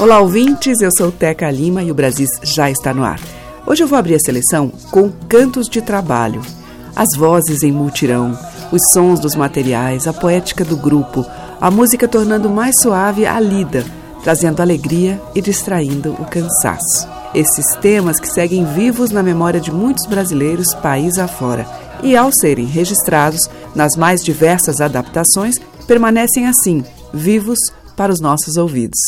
Olá, ouvintes. Eu sou Teca Lima e o Brasis já está no ar. Hoje eu vou abrir a seleção com cantos de trabalho, as vozes em multirão, os sons dos materiais, a poética do grupo, a música tornando mais suave a lida, trazendo alegria e distraindo o cansaço. Esses temas que seguem vivos na memória de muitos brasileiros país afora e, ao serem registrados nas mais diversas adaptações, permanecem assim, vivos para os nossos ouvidos.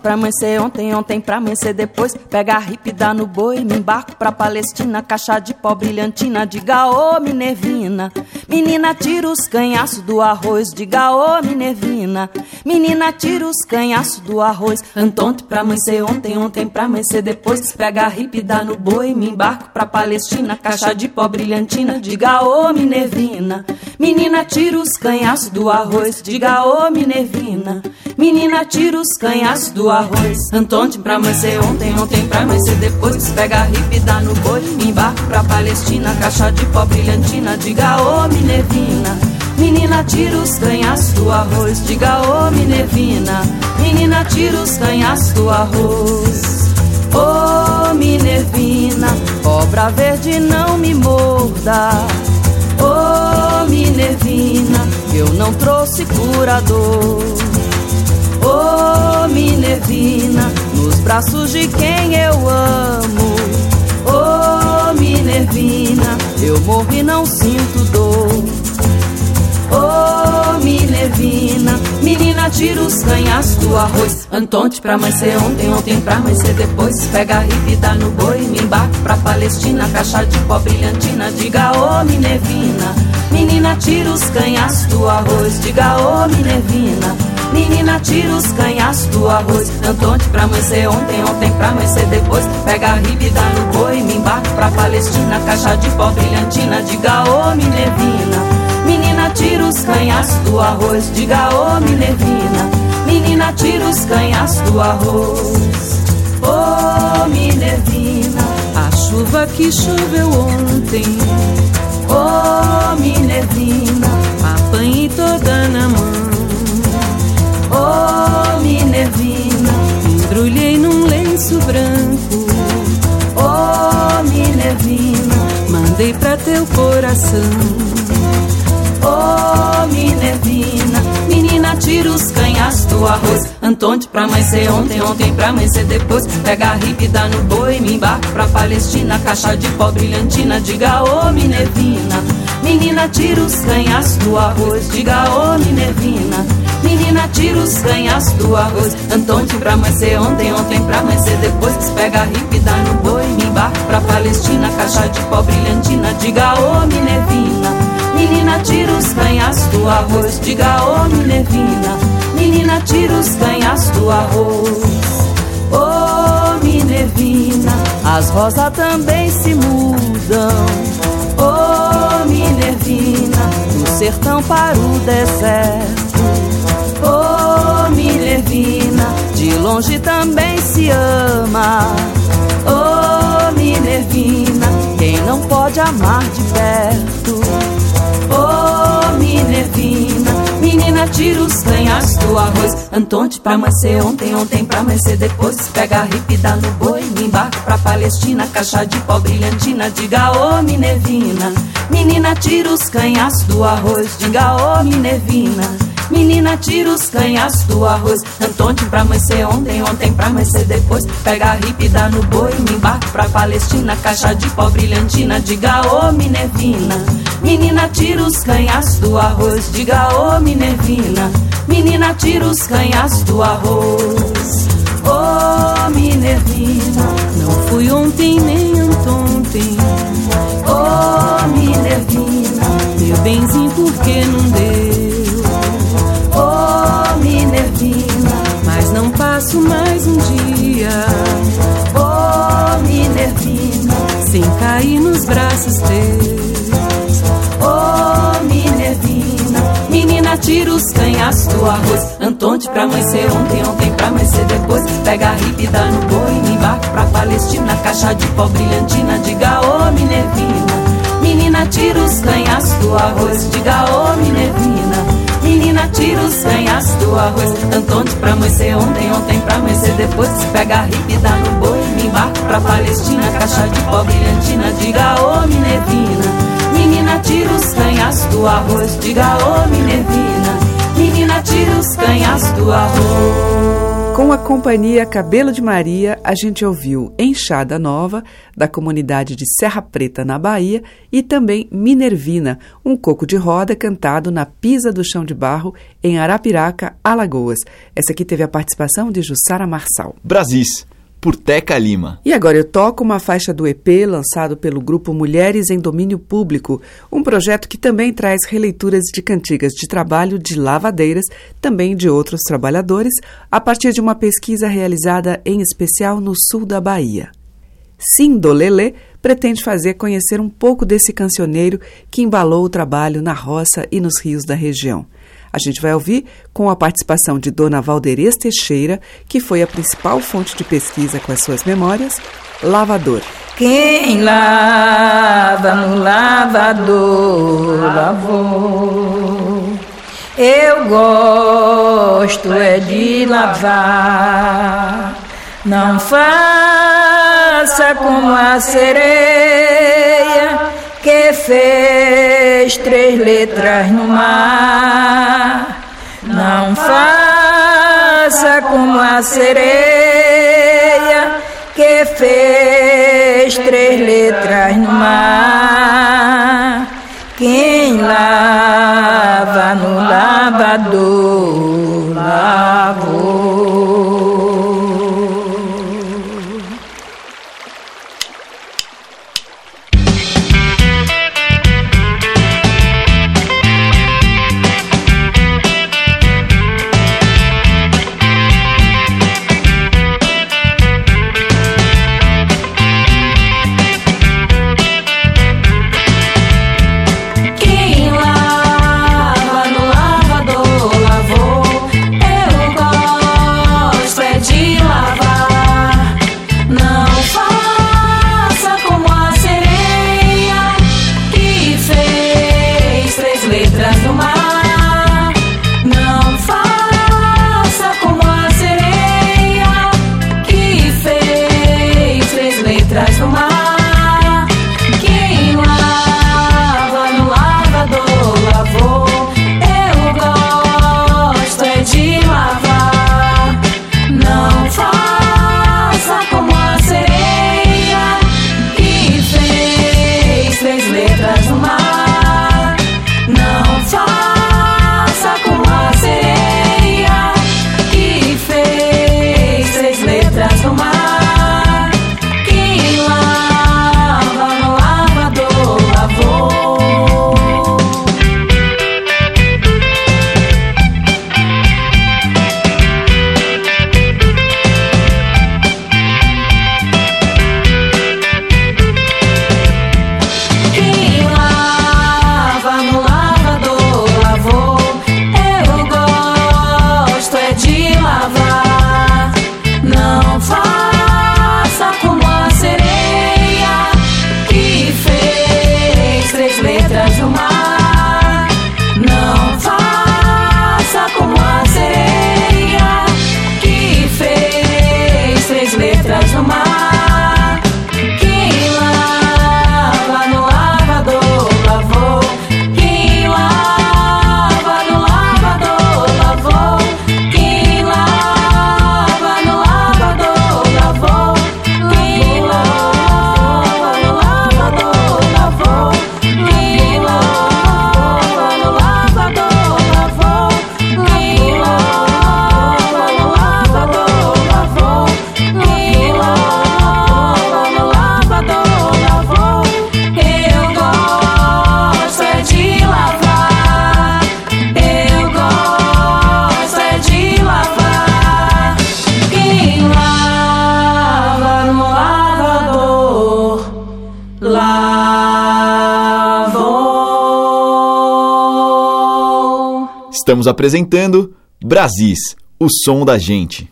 Pra amanhecer ontem, ontem pra amanhecer depois. Pega a hip, dá no boi, me embarco pra Palestina. Caixa de pó brilhantina, diga ô Minervina. Menina, tira os canhaços do arroz, diga ô Minervina. Menina, tira os canhaços do arroz. Antonte pra amanhecer ontem, ontem pra amanhecer depois. Pega a hip, dá no boi, me embarco pra Palestina. Caixa de pó brilhantina, diga ô Minervina. Menina, tira os canhaços do arroz, diga ô Minervina. Menina, tira os canhaços do arroz. Antonte pra amanhecer ontem, ontem pra amanhecer depois. Pega a hip, dá no boi, me embarco pra Palestina. Caixa de pó brilhantina, diga ô Minervina. Menina, tira os canhaços do arroz, diga ô Minervina. Menina, tira os canhaços do arroz. Ô Minervina, cobra verde não me morda. Ô Minervina, eu não trouxe curador. Ô oh, Minervina, nos braços de quem eu amo. Ô oh, Minervina, eu morro e não sinto dor. Ô oh, Minervina, menina, tira os canhaços do arroz. Antonte pra amanhecer ontem, ontem pra amanhecer depois. Pega a ripa e dá no boi, me embarco pra Palestina. Caixa de pó brilhantina, diga ô Minervina. Menina, tira os canhaços do arroz, diga ô Minervina. Menina, tira os canhaços do arroz. Antonte pra amanhecer ontem, ontem pra amanhecer depois. Pega a riba dá no boi, me embarco pra Palestina. Caixa de pó brilhantina, diga ô Minervina. Menina, tira os canhaços do arroz, diga ô Minervina. Menina, tira os canhaços do arroz. Ô Minervina, a chuva que choveu ontem. Ô Minervina, apanhei toda na mão. Oh, Minervina, embrulhei num lenço branco. Oh, Minervina, mandei pra teu coração. Oh, Minervina, menina, tira os canhas do arroz. Antonte pra amanhecer ontem, ontem pra amanhecer depois. Pega a ripa e dá no boi, me embarco pra Palestina. Caixa de pó brilhantina, diga ô Minervina. Menina, tira os canhas do arroz, diga ô Minervina. Menina, tira os canhas do arroz. Antonte pra amanhecer ontem, ontem pra amanhecer depois. Pega a ripa e dá no boi, me embarco pra Palestina. Caixa de pó brilhantina, diga ô Minervina. Menina, tira os canhas do arroz, diga ô Minervina. Menina, tira os canhas do arroz. Ô oh, Minervina, as rosas também se mudam. Ô oh, Minervina, do sertão para o deserto. Ô oh, Minervina, de longe também se ama. Ô oh, Minervina, quem não pode amar de perto. Ô Minervina, menina, tira os canhas do arroz. Antonte pra amanhecer ontem, ontem pra amanhecer depois. Pega a ripa e dá no boi, me embarco pra Palestina. Caixa de pó brilhantina, diga ô oh. Menina, tira os canhas do arroz, diga ô oh. Menina, tira os canhas do arroz. Antonte pra amanhecer ontem, ontem pra amanhecer depois. Pega a ripa e dá no boi, me embarco pra Palestina. Caixa de pó brilhantina, diga ô oh, Minervina. Menina, tira os canhas do arroz, diga ô oh, Minervina. Menina, tira os canhas do arroz. Ô oh, Minervina, não fui ontem nem anteontem. Ô oh, Minervina, meu benzinho, por que não deu? Minervina, mas não passo mais um dia. Oh, Minervina, sem cair nos braços teus. Oh, Minervina, menina, tira os canhas do arroz. Antonte pra amanhecer ontem, ontem pra amanhecer depois. Pega a ripa e dá no boi, me embarco pra Palestina. Caixa de pó brilhantina, diga oh, Minervina. Menina, tira os canhas do arroz, diga oh, Minervina. Menina, tira os canhas do arroz. Antonte pra amanhecer ontem, ontem pra amanhecer depois. Pega a e dá no boi. Me embarco pra Palestina, caixa de pó brilhantina. Diga ô oh, Minervina. Menina, tira os canhas do arroz. Diga ô oh, Minervina. Menina, tira os canhas do arroz. Com a companhia Cabelo de Maria, a gente ouviu Enxada Nova, da comunidade de Serra Preta, na Bahia, e também Minervina, um coco de roda cantado na Pisa do Chão de Barro, em Arapiraca, Alagoas. Essa aqui teve a participação de Jussara Marçal. Brasis por Teca Lima. E agora eu toco uma faixa do EP lançado pelo grupo Mulheres em Domínio Público, um projeto que também traz releituras de cantigas de trabalho de lavadeiras, também de outros trabalhadores, a partir de uma pesquisa realizada em especial no sul da Bahia. Sindolele pretende fazer conhecer um pouco desse cancioneiro que embalou o trabalho na roça e nos rios da região. A gente vai ouvir com a participação de Dona Valderez Teixeira, que foi a principal fonte de pesquisa com as suas memórias, Lavador. Quem lava no lavador lavou. Eu gosto é de lavar. Não faça como a sereia que fez três letras no mar. Não faça como a sereia que fez três letras no mar. Quem lava no lavador lavou. Estamos apresentando Brasis, o som da gente.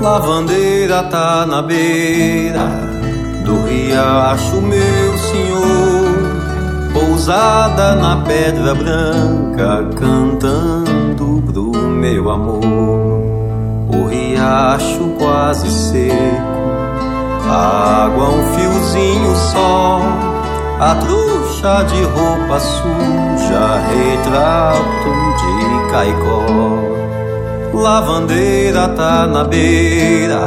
Lavandeira tá na beira do riacho, meu senhor. Pousada na pedra branca, cantando pro meu amor. O riacho quase seco, a água um fiozinho só. A trouxa de roupa suja, retrato de caicó. Lavandeira tá na beira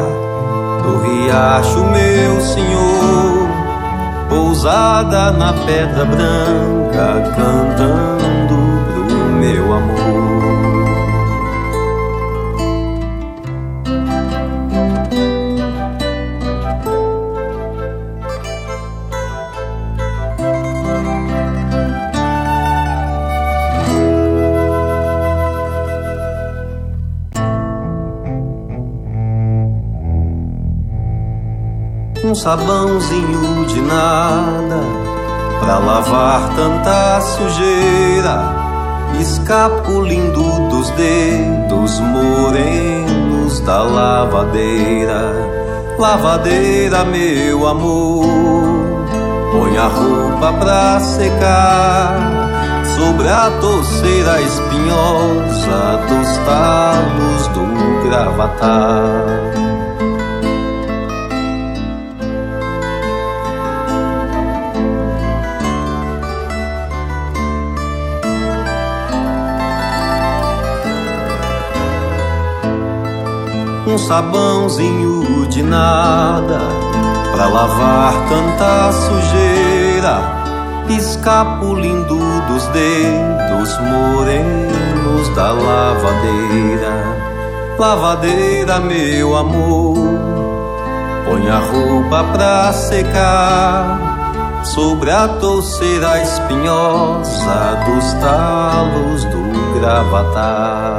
do riacho, meu senhor. Pousada na pedra branca, cantando sabãozinho de nada pra lavar tanta sujeira, escapulindo dos dedos morenos da lavadeira. Lavadeira, meu amor, põe a roupa pra secar sobre a torceira espinhosa dos talos do gravatar. Um sabãozinho de nada pra lavar tanta sujeira, escapulindo dos dedos morenos da lavadeira. Lavadeira, meu amor, põe a roupa pra secar sobre a torceira espinhosa dos talos do gravatar.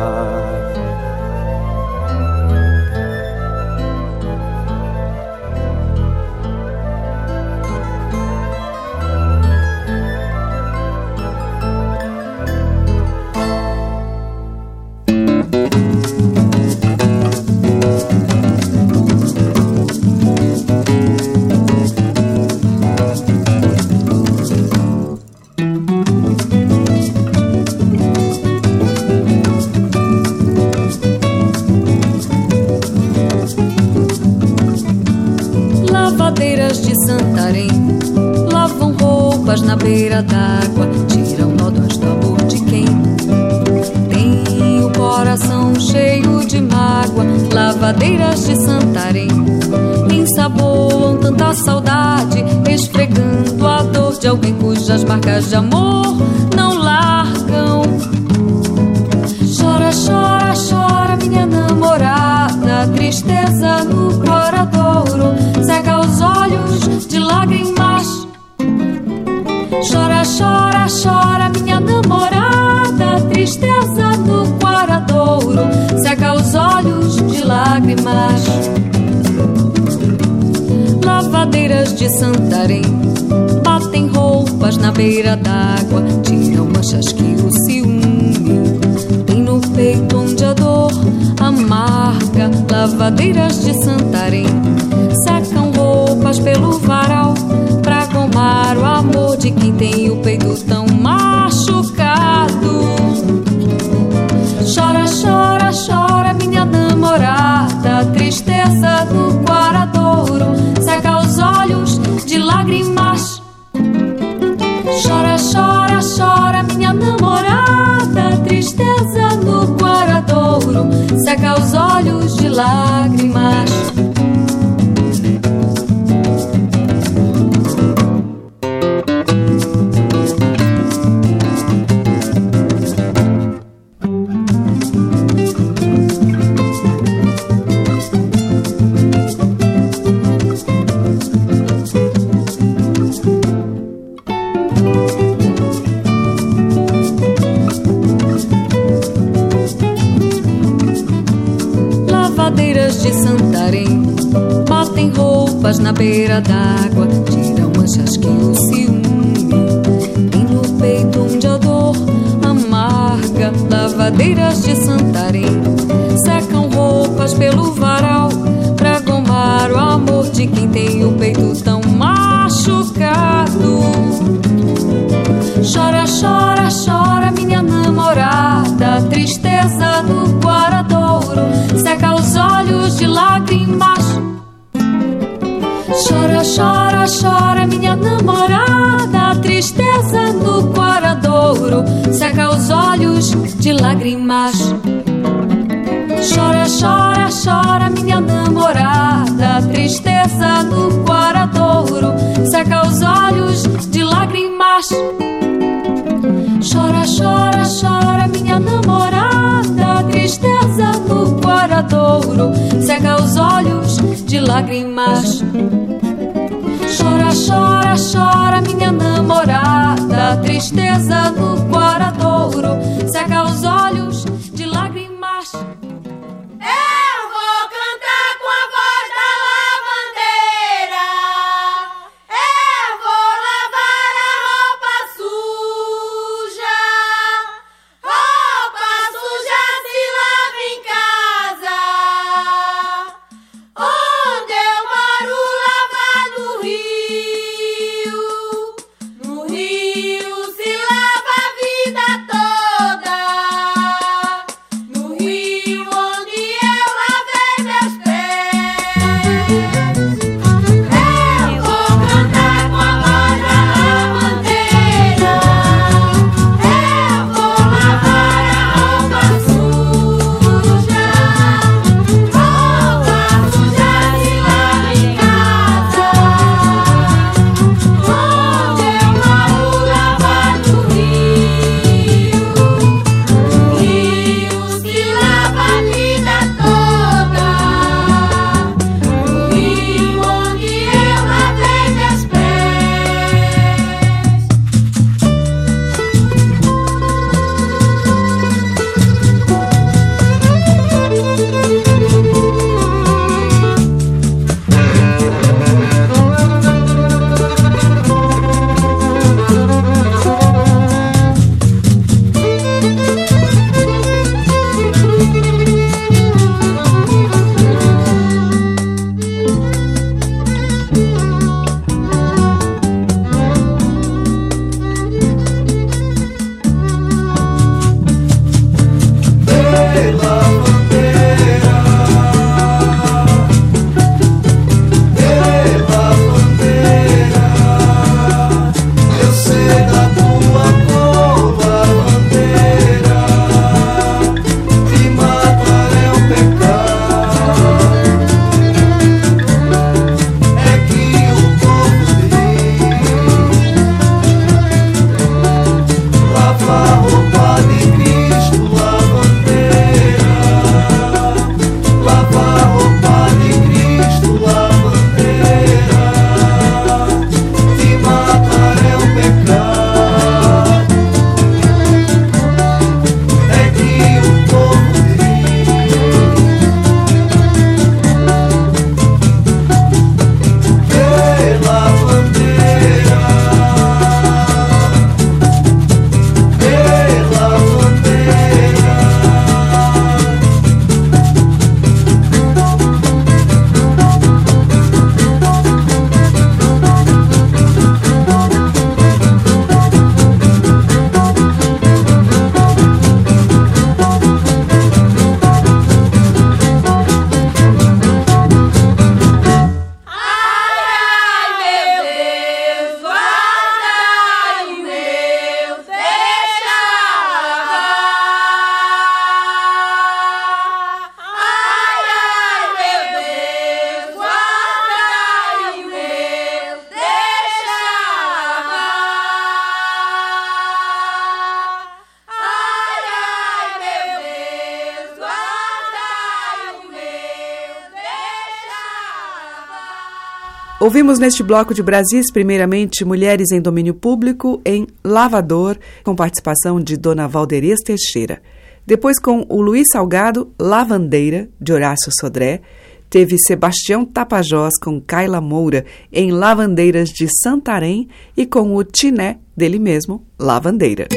Ouvimos neste bloco de Brasis, primeiramente, Mulheres em Domínio Público em Lavador, com participação de Dona Valderez Teixeira. Depois, com o Luiz Salgado, Lavandeira, de Horácio Sodré. Teve Sebastião Tapajós com Kaila Moura em Lavandeiras de Santarém e com o Tiné dele mesmo, Lavandeira.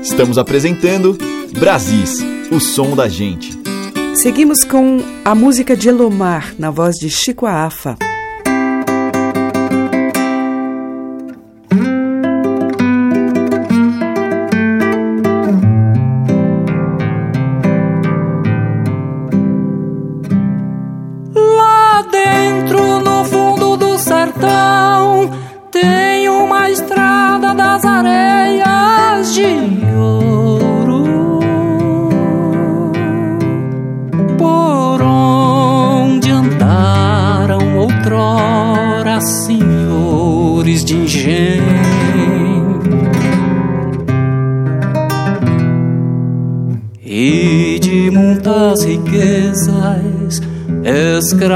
Estamos apresentando Brasis, o som da gente. Seguimos com a música de Elomar, na voz de Chico Afa.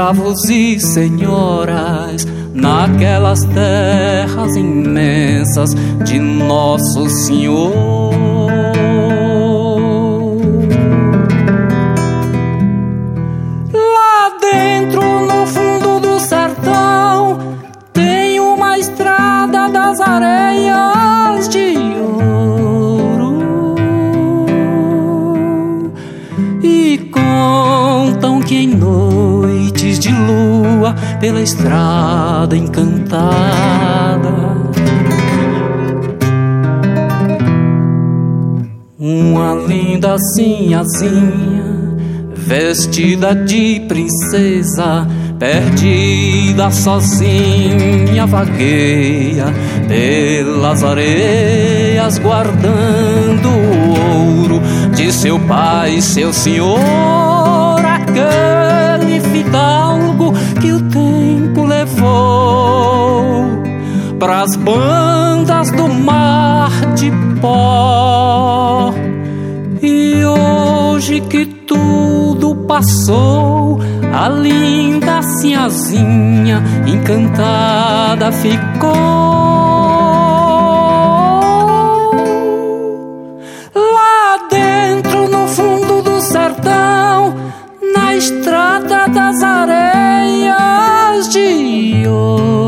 Escravos e senhoras naquelas terras imensas de Nosso Senhor. Linda sinhazinha, vestida de princesa, perdida sozinha, vagueia pelas areias, guardando o ouro de seu pai, seu senhor. Aquele fidalgo que o tempo levou pras bandas do mar de pó. E hoje que tudo passou, a linda sinhazinha encantada ficou. das areias de ouro.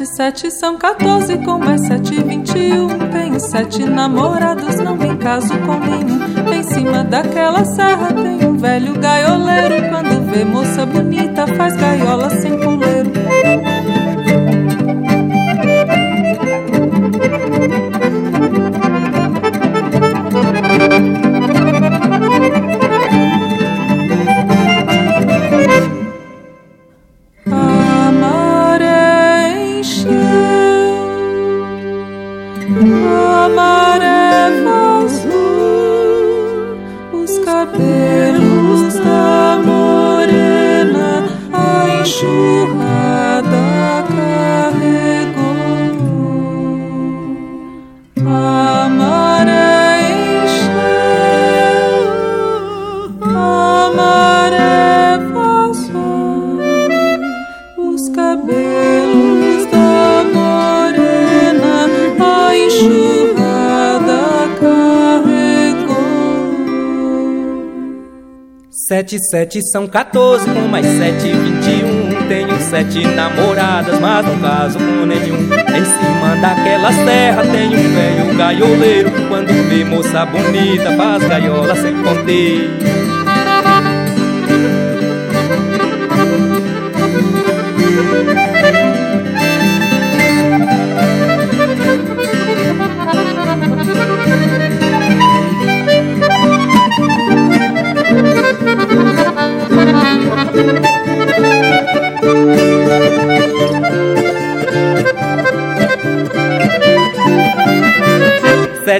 Sete são 14, como é sete vinte e um. Tenho sete namorados, não me caso com nenhum. Em cima daquela serra tem um velho gaioleiro. Quando vê moça bonita, faz gaiola sem puleiro. Sete, são 14, com mais sete, vinte e um. Tenho sete namoradas, mas não caso com nenhum. Em cima daquela serra tem um velho gaioleiro. Quando vê moça bonita, faz gaiola sem ponteiro.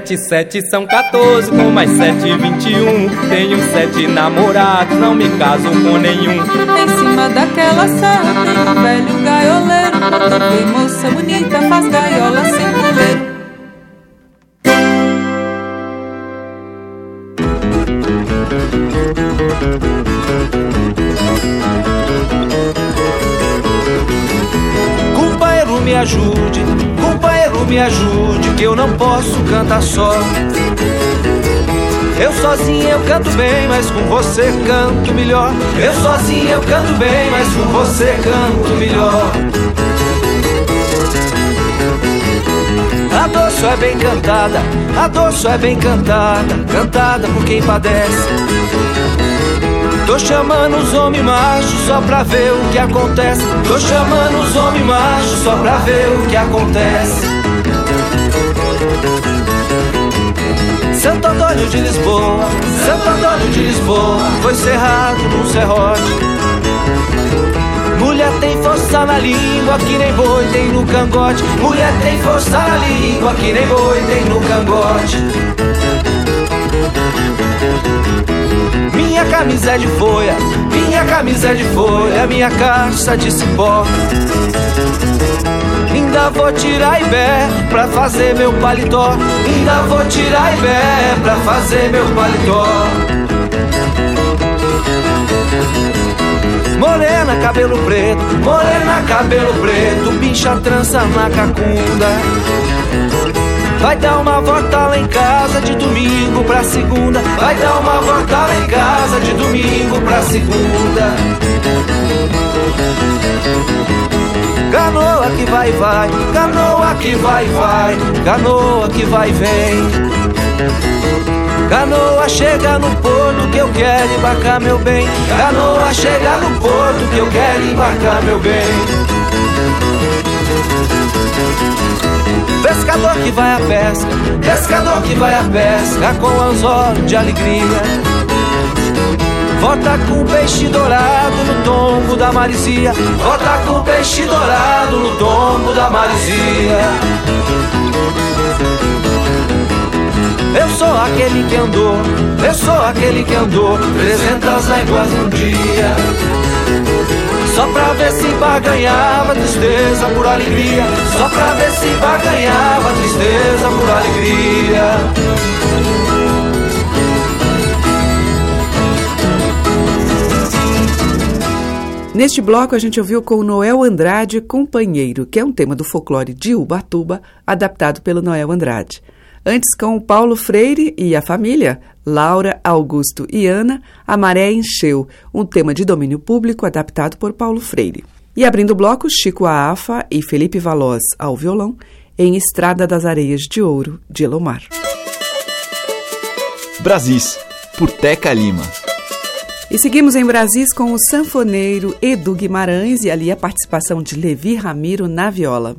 Sete, sete são 14, com mais sete, vinte e um. Tenho sete namorados, não me caso com nenhum. Em cima daquela serra tem um velho gaioleiro. Vê moça bonita, faz gaiola sem puleiro. Companheiro, me ajude, companheiro, me ajude, não posso cantar só. Eu sozinho eu canto bem, mas com você canto melhor. Eu sozinho eu canto bem, mas com você canto melhor. A dor só é bem cantada, a dor só é bem cantada, cantada por quem padece. Tô chamando os homens machos só pra ver o que acontece. Tô chamando os homens machos só pra ver o que acontece. Santo Antônio de Lisboa, Santo Antônio de Lisboa, foi cerrado num serrote. Mulher tem força na língua que nem boi tem no cangote. Mulher tem força na língua que nem boi tem no cangote. Minha camisa é de folha, minha camisa é de folha, minha caixa de cipó. Ainda vou tirar ibé pra fazer meu paletó. Ainda vou tirar ibé pra fazer meu paletó. Morena, cabelo preto, morena, cabelo preto, pincha trança na cacunda. Vai dar uma volta lá em casa de domingo pra segunda. Vai dar uma volta lá em casa de domingo pra segunda. Canoa que vai, vai, canoa que vai, vai, canoa que vai, vem. Canoa chega no porto que eu quero embarcar meu bem. Canoa chega no porto que eu quero embarcar meu bem. Pescador que vai à pesca, pescador que vai à pesca com anzol de alegria. Volta com peixe dourado no tombo da marizia. Volta com peixe dourado no tombo da marizia. Eu sou aquele que andou, eu sou aquele que andou trezentas léguas num dia. Só pra ver se barganhava tristeza por alegria. Só pra ver se barganhava tristeza por alegria. Neste bloco, a gente ouviu com Noel Andrade Companheiro, que é um tema do folclore de Ubatuba, adaptado pelo Noel Andrade. Antes, com Paulo Freire e a família, Laura, Augusto e Ana, A Maré Encheu, um tema de domínio público adaptado por Paulo Freire. E abrindo o bloco, Chico Aafa e Felipe Valoz ao violão, em Estrada das Areias de Ouro, de Elomar. Brasis, por Teca Lima. E seguimos em Brasis com o sanfoneiro Edu Guimarães e ali a participação de Levi Ramiro na viola.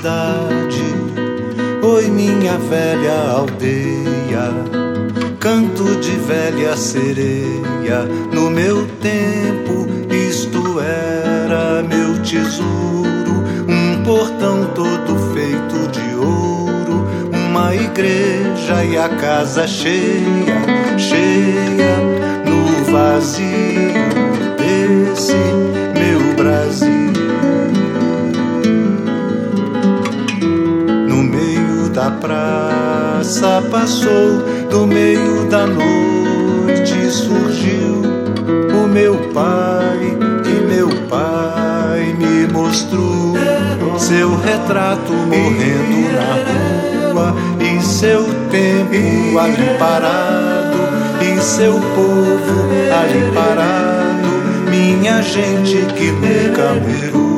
Cidade, oi minha velha aldeia, canto de velha sereia. No meu tempo, isto era meu tesouro, um portão todo feito de ouro, uma igreja e a casa cheia, cheia no vazio da praça passou, do meio da noite surgiu o meu pai, e meu pai me mostrou seu retrato morrendo na rua, e seu tempo ali parado, e seu povo ali parado, minha gente que nunca morreu.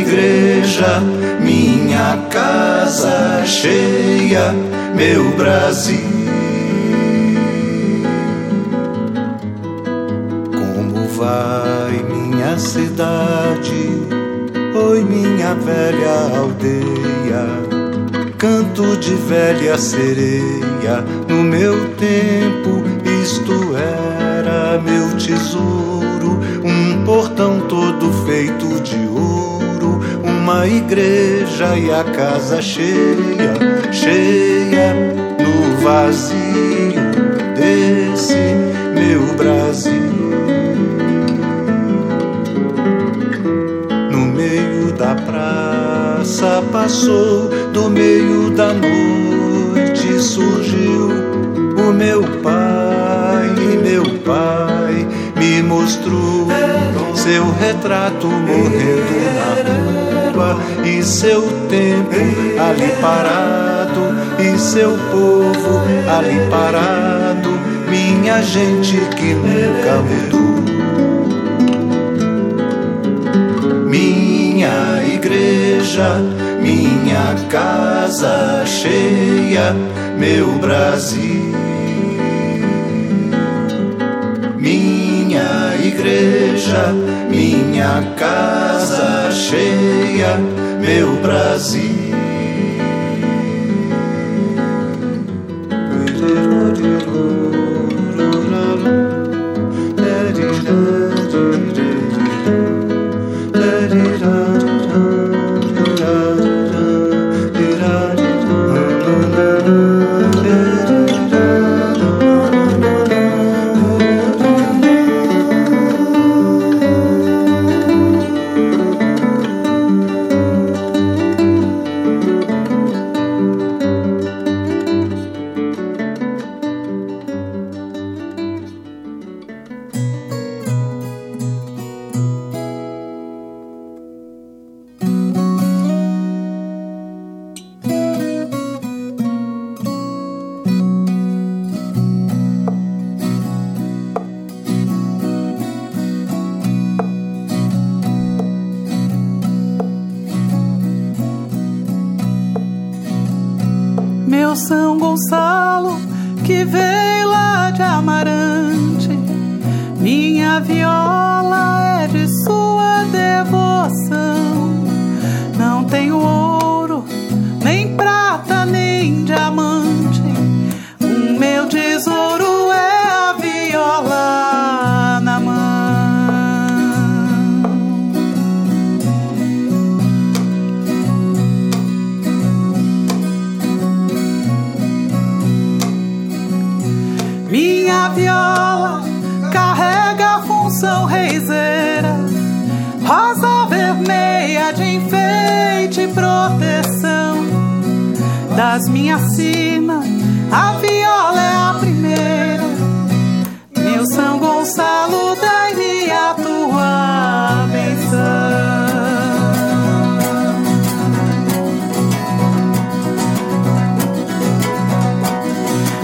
Igreja, minha casa cheia, meu Brasil. Como vai minha cidade? Oi, minha velha aldeia. Canto de velha sereia, no meu tempo isto era meu tesouro, um portão todo feito de ouro, uma igreja e a casa cheia, cheia no vazio desse meu Brasil. No meio da praça passou, do meio da noite surgiu o meu pai, e meu pai me mostrou seu retrato morrendo na rua e seu tempo ali parado e seu povo ali parado, minha gente que nunca mudou. Minha igreja, minha casa cheia, meu Brasil. Minha igreja, minha casa cheia, meu Brasil. Meu São Gonçalo, que veio lá de Amarante, minha viola é de sua devoção. Não tenho Das minhas cimas, a viola é a primeira. Meu São Gonçalo, dai-me a tua benção.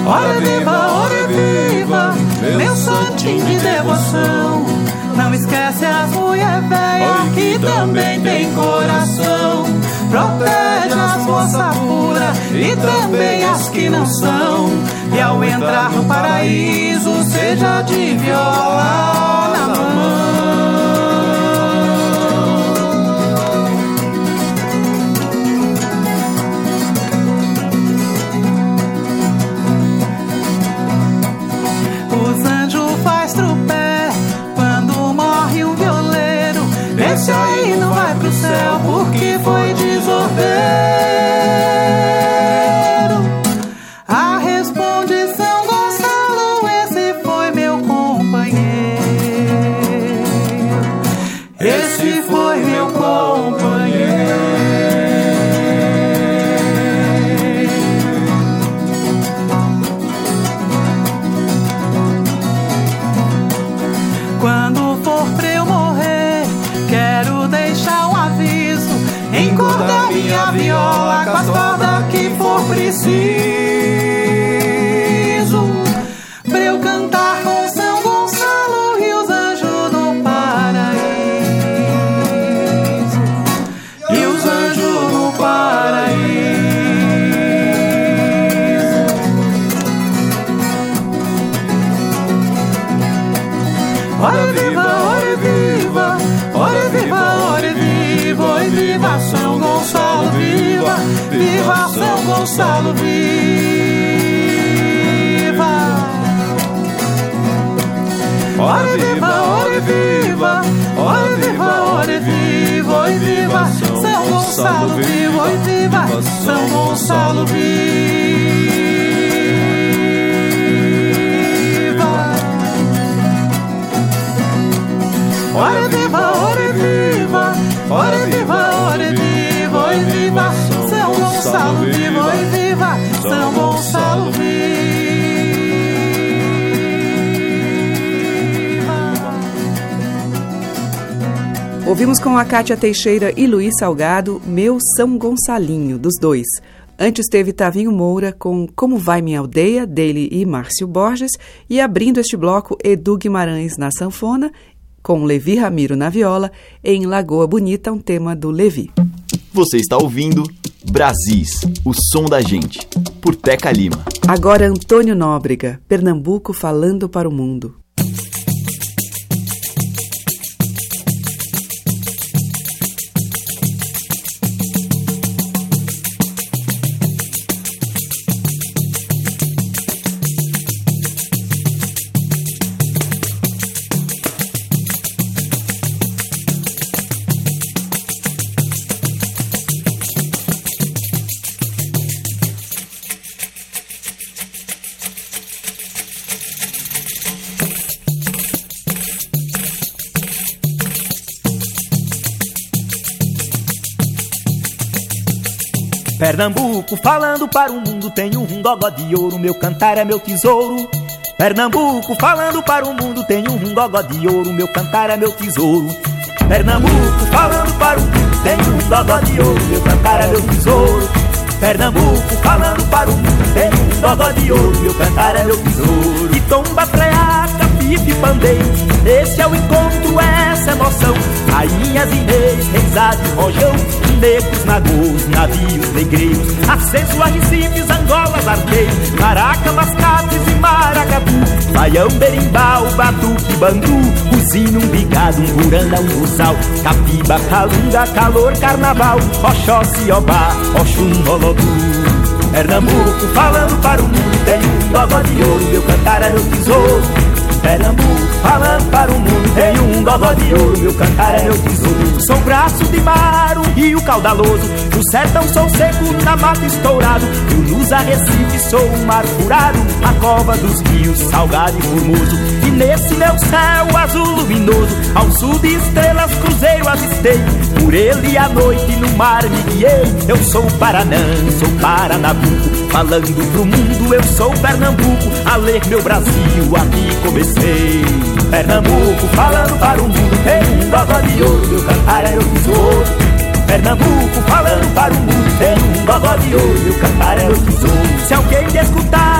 Ora viva, ora viva, meu santinho de devoção. Não esquece as mulher velha que também tem coração. Protege as moças puras e também as que não são. E ao entrar no paraíso, seja de viola na mão. Gonçalo, viva! Ore viva, ore viva, ore viva, ore viva, ore viva São Gonçalo, viva, ore viva São Gonçalo, viva! Ore Ouvimos com a Cátia Teixeira e Luiz Salgado, Meu São Gonçalinho, dos dois. Antes teve Tavinho Moura com Como Vai Minha Aldeia, dele e Márcio Borges, e abrindo este bloco, Edu Guimarães na sanfona, com Levi Ramiro na viola, em Lagoa Bonita, um tema do Levi. Você está ouvindo Brasis, o som da gente, por Teca Lima. Agora Antônio Nóbrega, Pernambuco falando para o mundo. Falando para o mundo, tenho um gogó de ouro, meu cantar é meu tesouro. Pernambuco falando para o mundo, tenho um gogó de ouro, meu cantar é meu tesouro. Pernambuco falando para o mundo, tenho um gogó de ouro, meu cantar é meu tesouro. Pernambuco falando para o mundo, tenho um gogó de ouro, meu cantar é meu tesouro. E tomba freaca, pife pandeiro, esse é o encontro, essa é emoção. Rainhas e reis, reis de rojão, negros, nagôs, navios, negreiros, acesso a Recifes, Angolas, Arqueiros, Caraca, Mascates e Maracatu, Baião, Berimbau, Batuque, Bandu, Usino, um bigado, um buranda, um busal, Capiba, Calunga, calor, carnaval, Oxóssi, Obá, Oxum, Olodu. Pernambuco falando para o mundo, tem um gogó de ouro, meu cantar é meu tesouro. Pernambuco, falando para o mundo Tenho um gogó de ouro, meu cantar é meu tesouro. Sou braço de mar, um rio caudaloso No sertão sou seco, na mata estourado. Eu luz a Recife, sou um mar furado A cova dos rios, salgado e formoso. E nesse meu céu azul luminoso Ao sul de estrelas, cruzeiro avistei Por ele à noite no mar me guiei Eu sou Paranã, sou Paranabuco Falando pro mundo, eu sou Pernambuco A ler meu Brasil, aqui comecei. Pernambuco falando para o mundo, tem um gogó de ouro, meu cantar é meu tesouro. Pernambuco falando para o mundo, tem um gogó de ouro, meu cantar é meu tesouro. Se alguém me escutar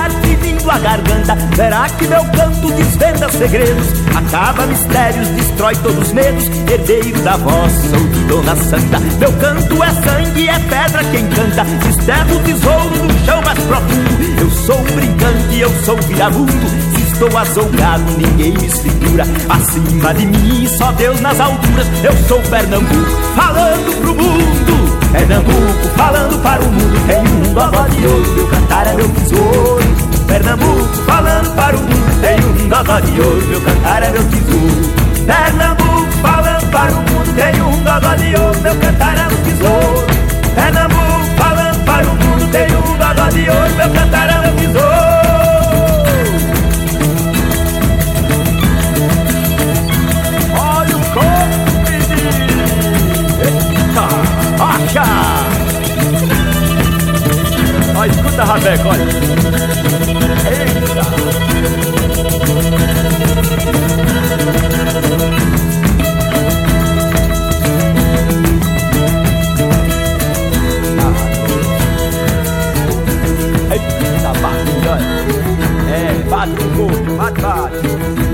pedindo a garganta, verá que meu canto desvenda segredos, acaba mistérios, destrói todos os medos, herdeiro da voz, sou de Dona Santa. Meu canto é sangue, é pedra quem canta, desterro o tesouro no chão mais profundo. Eu sou um brincante, eu sou viramundo, estou azougrado, ninguém me segura. Acima de mim, só Deus nas alturas. Eu sou Pernambuco, falando pro mundo. Pernambuco, falando para o mundo. Tem um gogó de ouro, meu cantar é meu tesouro. Pernambuco, falando para o mundo. Tem um gogó de ouro, meu cantar é meu tesouro. Pernambuco, falando para o mundo. Tem um gogó de ouro, meu cantar é meu tesouro. Pernambuco, falando para o mundo. Tem um gogó de ouro, meu cantar é meu tesouro. Acha! Ó, escuta, Rabeco, olha. Eita, tá batidão É, bate no Ei, bate, bate.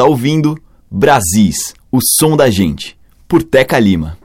Está ouvindo Brasis, o som da gente, por Teca Lima.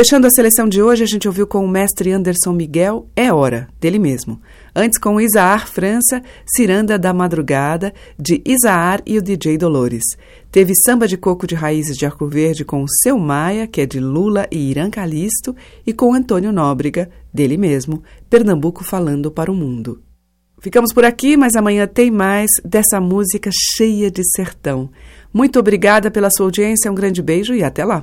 Fechando a seleção de hoje, a gente ouviu com o mestre Anderson Miguel É Hora, dele mesmo. Antes com Isaar França, Ciranda da Madrugada, de Isaar e o DJ Dolores. Teve Samba de Coco de Raízes de Arco Verde com o Seu Maia, que é de Lula e Irã Calisto, e com Antônio Nóbrega, dele mesmo, Pernambuco falando para o mundo. Ficamos por aqui, mas amanhã tem mais dessa música cheia de sertão. Muito obrigada pela sua audiência, um grande beijo e até lá.